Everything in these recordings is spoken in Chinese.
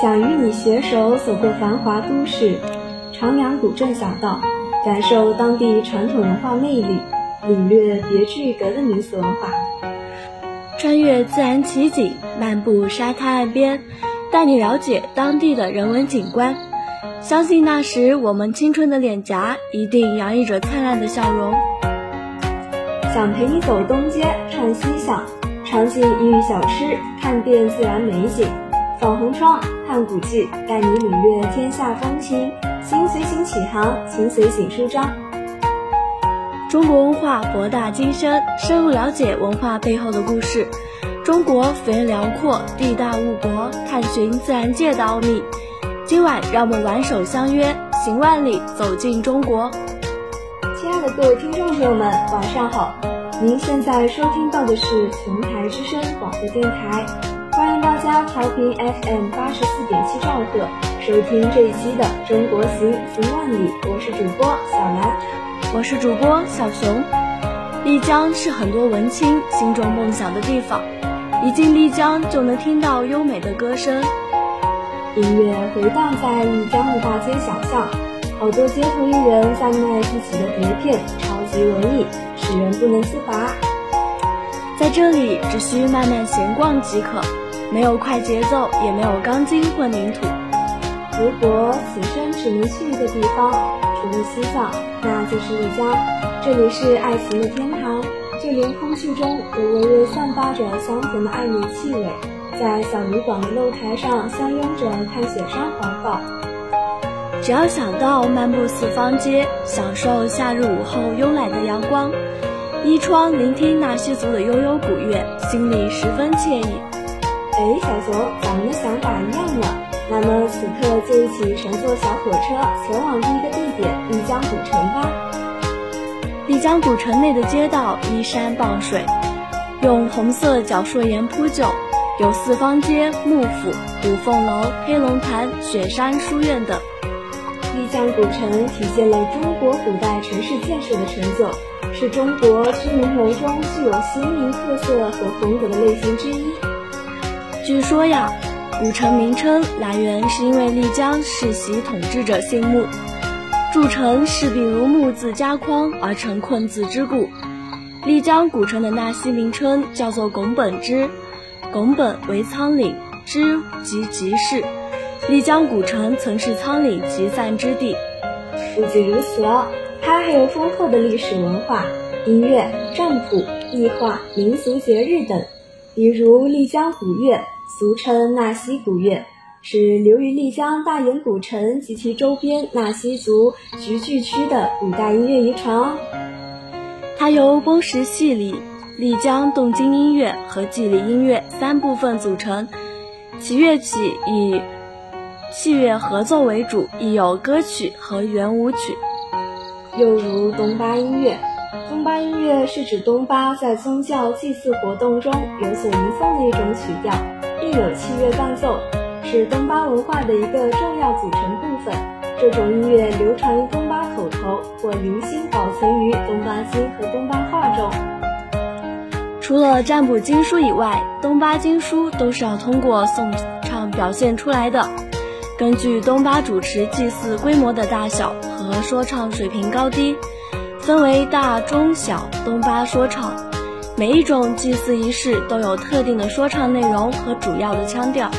想与你携手走过繁华都市，徜徉古镇小道，感受当地传统文化魅力，领略别具一格的民俗文化。穿越自然奇景，漫步沙滩岸边，带你了解当地的人文景观。相信那时我们青春的脸颊一定洋溢着灿烂的笑容。想陪你走东街串西巷，尝尽异域小吃，看遍自然美景。扫红窗看古迹，带你领略天下风情。心随行起航，行随景舒张。中国文化博大精深，深入了解文化背后的故事。中国幅员辽阔，地大物博，探寻自然界的奥秘。今晚让我们挽手相约，行万里，走进中国。亲爱的各位听众朋友们，晚上好！您现在收听到的是琼台之声广播电台。家调频 FM 八十四点七兆赫，收听这一期的《中国行行万里》，我是主播小兰，我是主播小熊。丽江是很多文青心中梦想的地方，一进丽江就能听到优美的歌声，音乐回荡在丽江的大街小巷，好多街头艺人在卖自己的碟片，超级文艺，使人不能自拔。在这里只需慢慢闲逛即可。没有快节奏，也没有钢筋混凝土。如果此生只能去一个地方，除了西藏，那就是丽江。这里是爱情的天堂，就连空气中都微微散发着香甜的暧昧气味。在小旅馆的露台上相拥着看雪山环抱。只要想到漫步四方街，享受夏日午后慵懒的阳光，依窗聆听纳西族的悠悠古乐，心里十分惬意。哎，小熊，咱们的想法一样了。那么此刻就一起乘坐小火车前往第一个地点——丽江古城吧。丽江古城内的街道依山傍水，用红色角硕岩铺就，有四方街、幕府、五凤楼、黑龙潭、雪山书院等。丽江古城体现了中国古代城市建设的成就，是中国居民楼中具有鲜明特色和风格的类型之一。据说呀，古城名称来源是因为丽江世袭统治者姓穆，筑城势必如木字加框而成困字之故。丽江古城的纳西名称叫做拱本之，拱本为仓岭之即集市。丽江古城曾是仓岭集散之地。不仅如此哦，它还有丰厚的历史文化、音乐、占卜、壁画、民俗节日等，比如丽江古乐。俗称纳西古乐，是流于丽江大研古城及其周边纳西族聚聚区的古代音乐遗传哦。它由珙石戏里、丽江动静音乐和祭礼音乐三部分组成，其乐器以器乐合奏为主，亦有歌曲和圆舞曲。又如东巴音乐，东巴音乐是指东巴在宗教祭祀活动中有所吟诵的一种曲调。亦有器乐伴奏，是东巴文化的一个重要组成部分。这种音乐流传于东巴口头，或零星保存于东巴经和东巴画中。除了占卜经书以外，东巴经书都是要通过颂唱表现出来的。根据东巴主持祭祀规模的大小和说唱水平高低，分为大、中、小东巴说唱。每一种祭祀仪式都有特定的说唱内容和主要的腔调，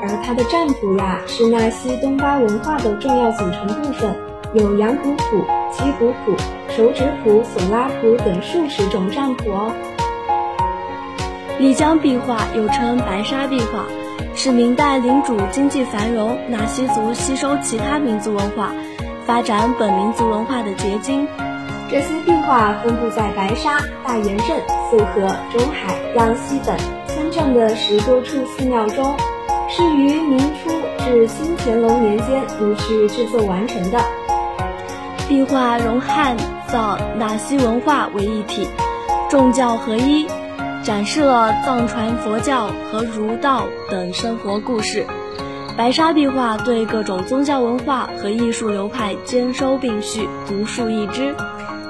而它的占卜呀，是纳西东巴文化的重要组成部分，有羊骨谱、鸡骨谱、手指谱、索拉谱等数十种占卜哦。丽江壁画又称白沙壁画，是明代领主经济繁荣、纳西族吸收其他民族文化、发展本民族文化的结晶。这些壁画分布在白沙、大研镇、素河、中海、漾西等村镇的十多处寺庙中，是于明初至清乾隆年间陆续制作完成的。壁画融汉藏纳西文化为一体，众教合一，展示了藏传佛教和儒道等生活故事。白沙壁画对各种宗教文化和艺术流派兼收并蓄，独树一帜。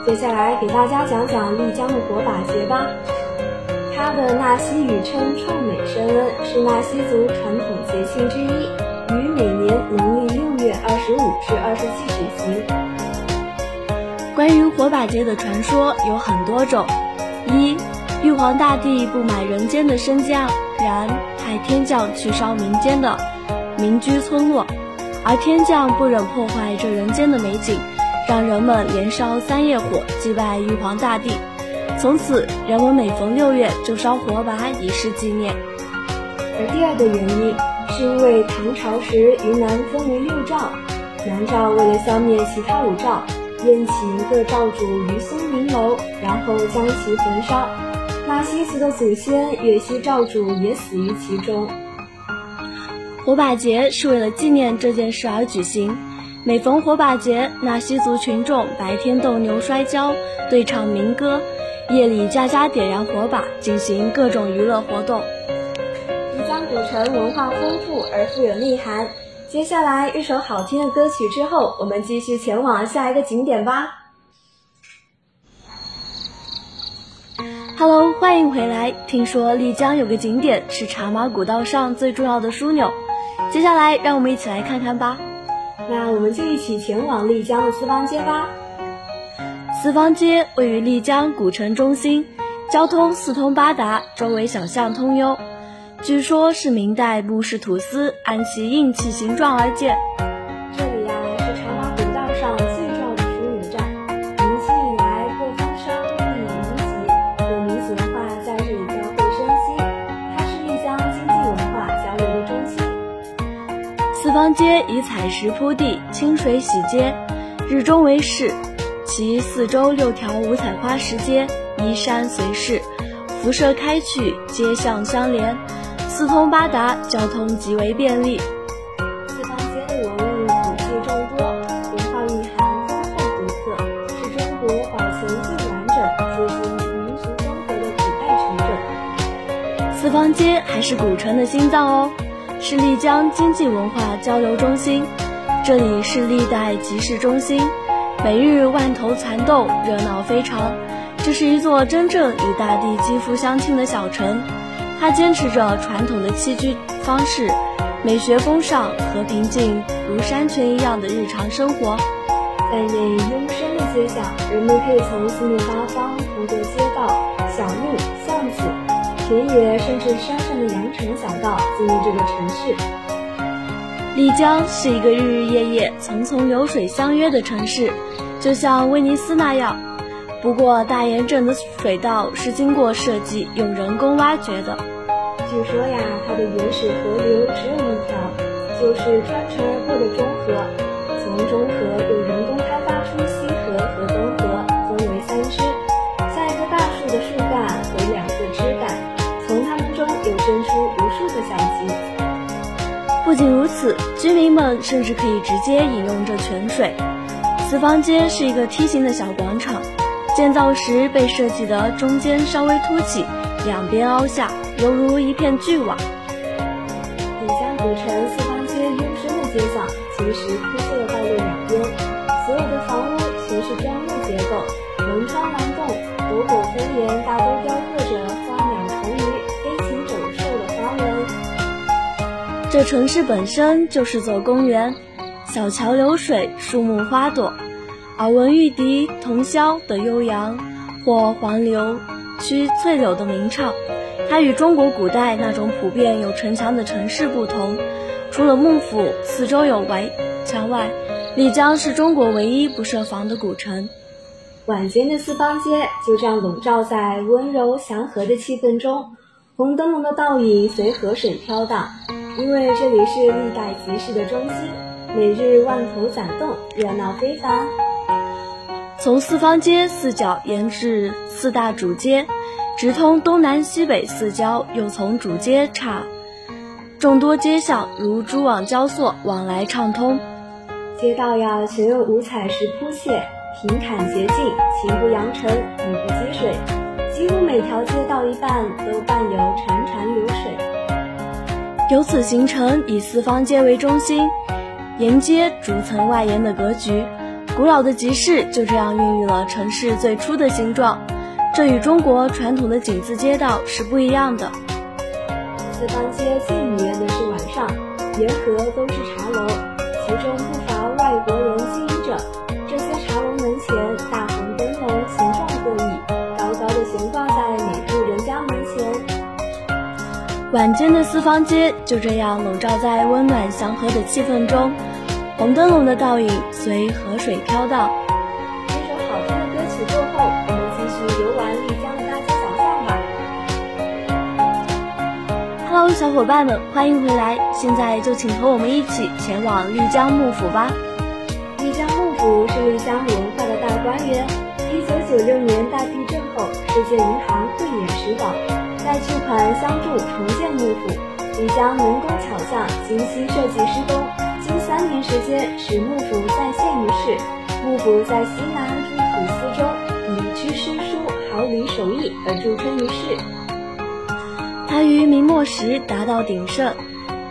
接下来给大家讲讲丽江的火把节吧。它的纳西语称创美申恩，是纳西族传统节庆之一，于每年农历六月二十五至二十七举行。关于火把节的传说有很多种：一、玉皇大帝不买人间的身价，然派天将去烧民间的民居村落，而天将不忍破坏这人间的美景。让人们连烧三夜火祭拜玉皇大帝，从此人们每逢六月就烧火把以示纪念。而第二个原因是因为唐朝时云南分为六诏，南诏为了消灭其他五诏，宴请各诏主于松明楼，然后将其焚烧。纳西族的祖先岳西诏主也死于其中。火把节是为了纪念这件事而举行。每逢火把节，纳西族群众白天斗牛摔跤、对唱民歌，夜里家家点燃火把，进行各种娱乐活动。丽江古城文化丰富而富有内涵。接下来一首好听的歌曲之后，我们继续前往下一个景点吧。Hello，欢迎回来。听说丽江有个景点是茶马古道上最重要的枢纽，接下来让我们一起来看看吧。那我们就一起前往丽江的四方街吧。四方街位于丽江古城中心，交通四通八达，周围小巷通幽。据说，是明代木氏土司按其硬气形状而建。四方街以彩石铺地，清水洗街，日中为市。其四周六条五彩花石街，依山随势，辐射开去，街巷相连，四通八达，交通极为便利。四方街的文物古迹众多，文化蕴含丰厚独特，是中国保存最完整、追寻民族风格的古代城镇。四方街还是古城的心脏哦。是丽江经济文化交流中心，这里是历代集市中心，每日万头攒动，热闹非常。这是一座真正与大地肌肤相亲的小城，它坚持着传统的栖居方式，美学风尚和平静如山泉一样的日常生活。在内幽深的街巷，人们可以从四面八方通过街道、小路、巷子。田野甚至山上的羊城小道进入这个城市。丽江是一个日日夜夜、层层流水相约的城市，就像威尼斯那样。不过大研镇的水道是经过设计、用人工挖掘的。据说呀，它的原始河流只有一条，就是穿城而过的中河。从中河又人工不仅如此，居民们甚至可以直接饮用这泉水。四方街是一个梯形的小广场，建造时被设计的中间稍微凸起，两边凹下，犹如一片巨网。丽江古城四方街幽深的街巷，青石铺设的道路两边，所有的房屋全是砖木结构，门窗栏洞、斗拱飞檐，大都雕刻着这城市本身就是座公园，小桥流水，树木花朵，耳闻玉笛、铜箫的悠扬，或黄柳区翠柳的鸣唱。它与中国古代那种普遍有城墙的城市不同，除了幕府四周有围墙外，丽江是中国唯一不设防的古城。晚间的四方街就这样笼罩在温柔祥和的气氛中，红灯笼的倒影随河水飘荡。因为这里是历代集市的中心，每日万头攒动，热闹非凡。从四方街四角沿至四大主街，直通东南西北四郊，又从主街岔众多街巷，如蛛网交错，往来畅通。街道呀，全用五彩石铺砌。平坦洁净，晴不扬尘，雨不积水，几乎每条街道一半都伴有潺潺流水。由此形成以四方街为中心，沿街逐层外延的格局。古老的集市就这样孕育了城市最初的形状。这与中国传统的井字街道是不一样的。四方街最迷人的是晚上，沿河都是茶楼，其中不乏外国人晚间的四方街就这样笼罩在温暖祥和的气氛中，红灯笼的倒影随河水飘荡。这首好听的歌曲过后，我们继续游玩丽江的大街小巷吧。Hello，小伙伴们，欢迎回来！现在就请和我们一起前往丽江幕府吧。丽江幕府是丽江文化的大观园。一九九六年大地震后，世界银行慧眼识宝。在巨款相助重建幕府，并将能工巧匠精心设计施工，近三年时间使幕府再现于世。幕府在西南诸土司中以居诗书、毫厘手艺而著称于世。它于明末时达到鼎盛，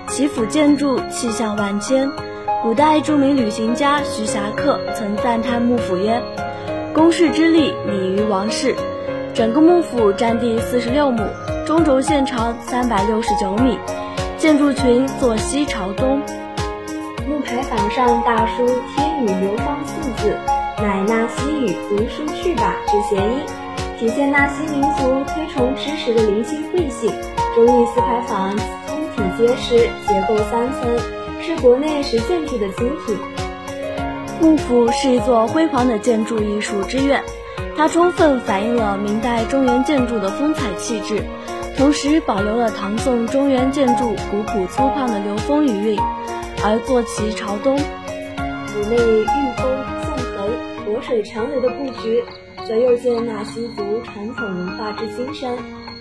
其府建筑气象万千。古代著名旅行家徐霞客曾赞叹幕府曰：“宫室之力拟于王室。”整个幕府占地四十六亩，中轴线长三百六十九米，建筑群坐西朝东。木牌坊上大书“天宇流芳”四字，乃纳西语“读书去吧”之谐音，体现纳西民族推崇知识的灵性慧性。中意四牌坊通体结实，结构三层，是国内十建筑的精品。幕府是一座辉煌的建筑艺术之院。它充分反映了明代中原建筑的风采气质，同时保留了唐宋中原建筑古朴粗犷的流风余韵。而坐骑朝东，府内御风纵横、活水长流的布局，则又见纳西族传统文化之精神。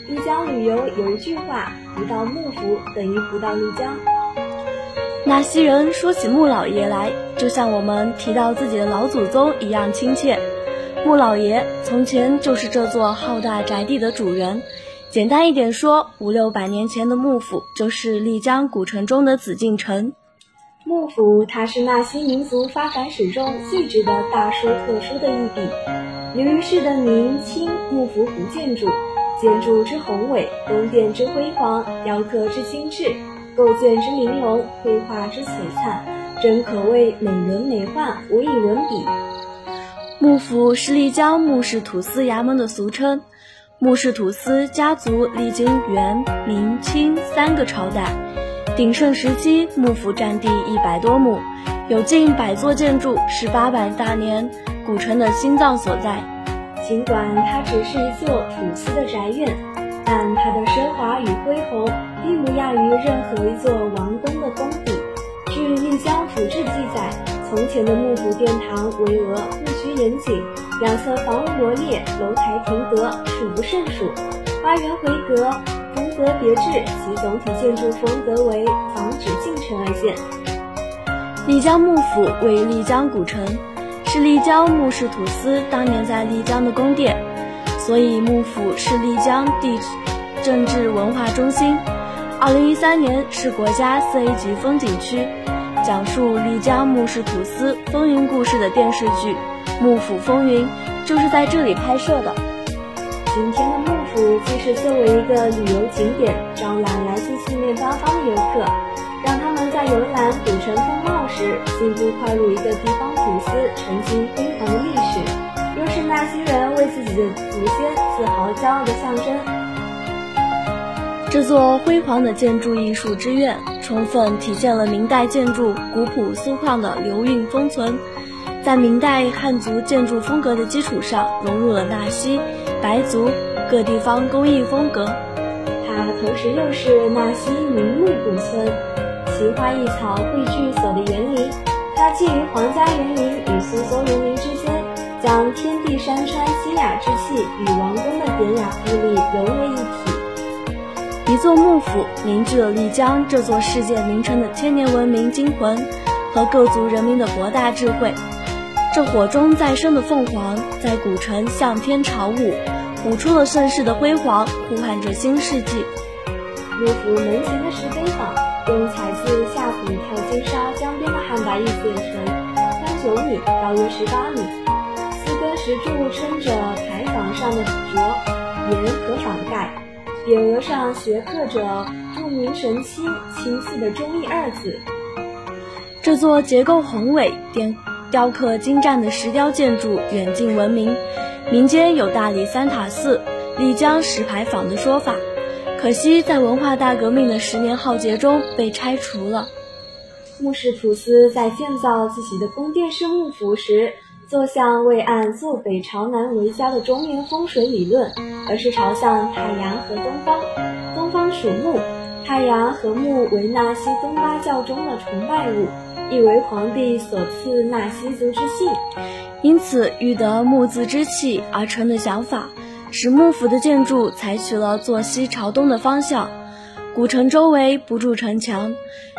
丽江旅游有一句话：不到幕府等于不到丽江。纳西人说起穆老爷来，就像我们提到自己的老祖宗一样亲切。穆老爷从前就是这座浩大宅地的主人。简单一点说，五六百年前的幕府就是丽江古城中的紫禁城。幕府，它是纳西民族发展史中最值得大书特书的一笔。由于是的明清幕府古建筑，建筑之宏伟，宫殿之辉煌，雕刻之精致，构件之玲珑，绘画之璀璨，真可谓美轮美奂，无以伦比。幕府是丽江幕氏土司衙门的俗称。幕氏土司家族历经元、明、清三个朝代，鼎盛时期幕府占地一百多亩，有近百座建筑，是八百大年古城的心脏所在。尽管它只是一座土司的宅院，但它的奢华与恢宏，并不亚于任何一座王宫的宫邸。据《丽江府志》记载。从前的幕府殿堂巍峨，布局严谨，两侧房屋罗列，楼台亭阁数不胜数，花园回阁，风格别致，其总体建筑风格为仿紫禁城而建。丽江幕府为丽江古城，是丽江木氏土司当年在丽江的宫殿，所以幕府是丽江地政治文化中心。二零一三年是国家四 A 级风景区。讲述丽江幕氏土司风云故事的电视剧《幕府风云》就是在这里拍摄的。今天的幕府既是作为一个旅游景点，招揽来自四面八方的游客，让他们在游览古城风貌时，进一步跨入一个地方土司曾经辉煌的历史，又是纳西人为自己的祖先自豪骄傲的象征。这座辉煌的建筑艺术之院，充分体现了明代建筑古朴粗犷的流韵风存，在明代汉族建筑风格的基础上，融入了纳西、白族各地方工艺风格。它同时又是纳西名木古村，奇花异草汇聚所的园林。它介于皇家园林与苏州园林之间，将天地山川清雅之气与王宫的典雅富丽融为一体。一座幕府凝聚了丽江这座世界名城的千年文明精魂和各族人民的博大智慧。这火中再生的凤凰在古城向天朝舞，舞出了盛世的辉煌，呼唤着新世纪。幕府门前的石碑坊，用采自夏府跳金沙江边的汉白玉建成，宽九米，高约十八米，四根石柱撑着牌坊上的斫言和榜盖，匾额上斜刻着著名神七亲赐的“忠义”二字。这座结构宏伟、雕雕刻精湛的石雕建筑远近闻名，民间有大理三塔寺、丽江石牌坊的说法。可惜在文化大革命的十年浩劫中被拆除了。穆氏普斯在建造自己的宫殿式幕府时，坐向未按坐北朝南为佳的中原风水理论，而是朝向太阳和东方。东方属木，太阳和木为纳西东巴教中的崇拜物，亦为皇帝所赐纳西族之姓，因此欲得木字之气而成的想法。使幕府的建筑采取了坐西朝东的方向，古城周围不筑城墙，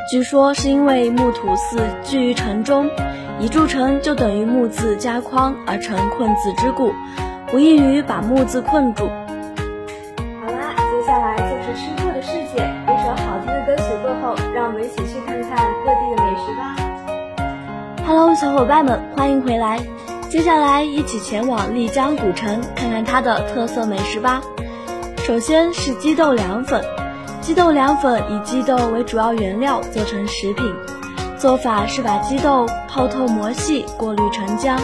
据说是因为木土寺居于城中，一筑城就等于木字加框而成困字之故，无异于把木字困住。好啦，接下来就是吃货的世界，一首好听的歌曲过后，让我们一起去看看各地的美食吧。Hello，小伙伴们，欢迎回来。接下来一起前往丽江古城，看看它的特色美食吧。首先是鸡豆凉粉，鸡豆凉粉以鸡豆为主要原料做成食品，做法是把鸡豆泡透磨细，过滤成浆，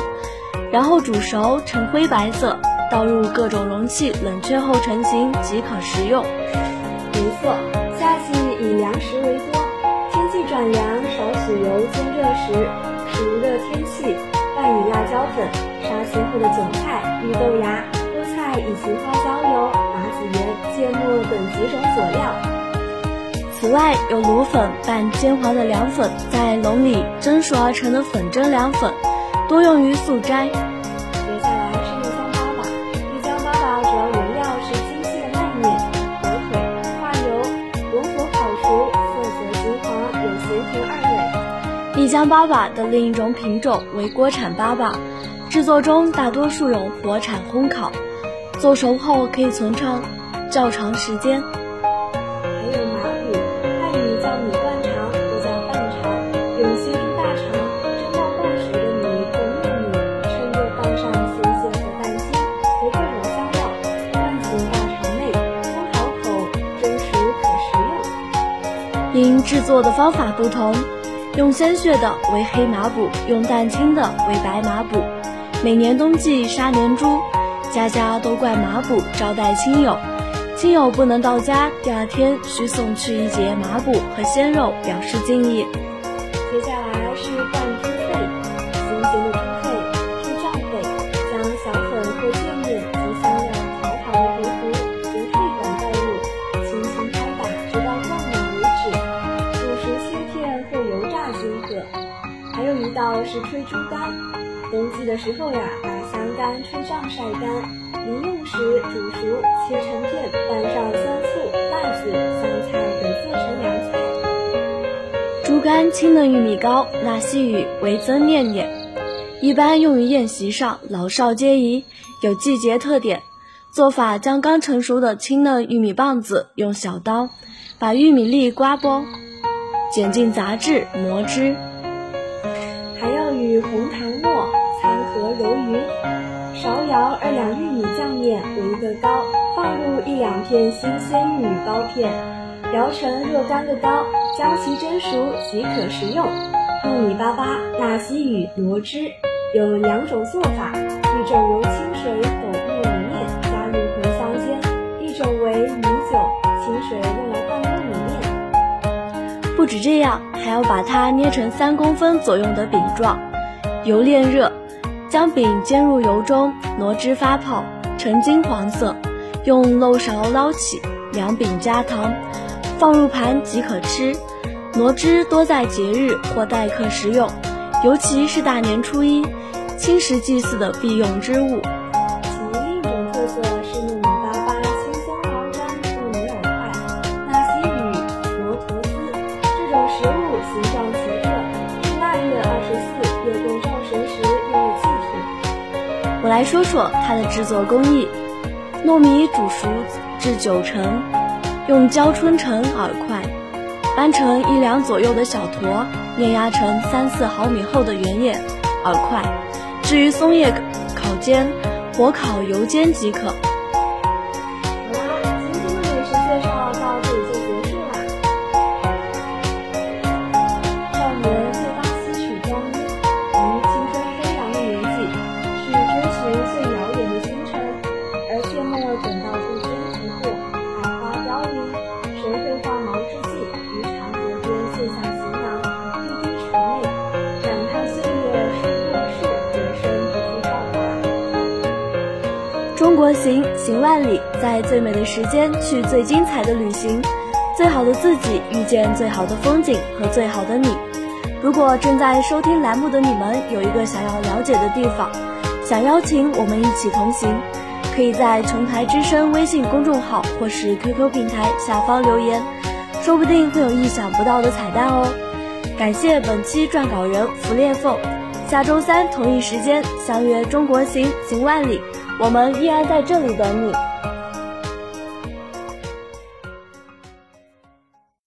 然后煮熟成灰白色，倒入各种容器冷却后成型即可食用。没错，夏季以凉食为多，天气转凉，少许油煎热时，暑热天气。拌以辣椒粉、杀青后的韭菜、绿豆芽、菠菜以及花椒油、芥末等几种佐料。此外，有卤粉拌煎黄的凉粉，在笼里蒸熟而成的粉蒸凉粉，多用于素斋。接下来是丽江粑粑，丽江粑粑主要原料是精细的麦面、火腿、化油，文火烤熟，色泽金黄，有咸甜二味。丽江粑粑的另一种品种为锅铲粑粑，制作中大多数用火铲烘烤，做熟后可以存放较长时间。还有麻补，汉语叫米灌肠又叫灌肠，用西猪大肠蒸到半熟的米或糯米，趁热放上鲜蟹和蛋清和各种香料，灌进大肠内，烘好口，蒸熟可食用。因制作的方法不同。用鲜血的为黑麻补，用蛋清的为白麻补。每年冬季杀年猪，家家都灌麻补招待亲友，亲友不能到家，第二天需送去一节麻补和鲜肉表示敬意。接下来是灌猪肺，新鲜的猪肺、猪胀肺，将小粉或芥末及香料调好的糊糊由肺管倒入，轻轻拍打，直到断软为止，煮熟切片或油炸均可。还有一道是吹猪肝，冬季的时候呀，把香干吹胀晒干，临用时煮熟切成片，拌上香醋、辣子、香菜等做成凉菜。猪肝清嫩玉米糕，纳西语为增念念，一般用于宴席上，老少皆宜，有季节特点。做法将刚成熟的清嫩玉米棒子用小刀把玉米粒刮剥，剪进杂质，磨汁。还要与红糖末掺和揉匀，勺舀二两玉米酱面为一个糕，放入一两片新鲜玉米糕片，摇成若干个糕，将其蒸熟即可食用。玉米粑粑，纳西语罗汁，有两种做法，一种由清水抖糯米面，加入茴香煎；一种为米酒、清水用来拌糯米面。不止这样，还要把它捏成三公分左右的饼状，油炼热，将饼煎入油中，挪汁发泡呈金黄色，用漏勺捞起，两饼加糖，放入盘即可吃。挪汁多在节日或待客食用，尤其是大年初一，青石祭祀的必用之物。来说说它的制作工艺：糯米煮熟至九成，用胶春成饵块。掰成一两左右的小坨，碾压成三四毫米厚的圆叶饵块。置于松叶烤煎、火烤、油煎即可。中国行，行万里，在最美的时间去最精彩的旅行，最好的自己遇见最好的风景和最好的你。如果正在收听栏目的你们有一个想要了解的地方，想邀请我们一起同行，可以在琼台之声微信公众号或是 QQ 平台下方留言，说不定会有意想不到的彩蛋哦。感谢本期撰稿人福裂凤，下周三同一时间相约中国行，行万里。我们依然在这里等你。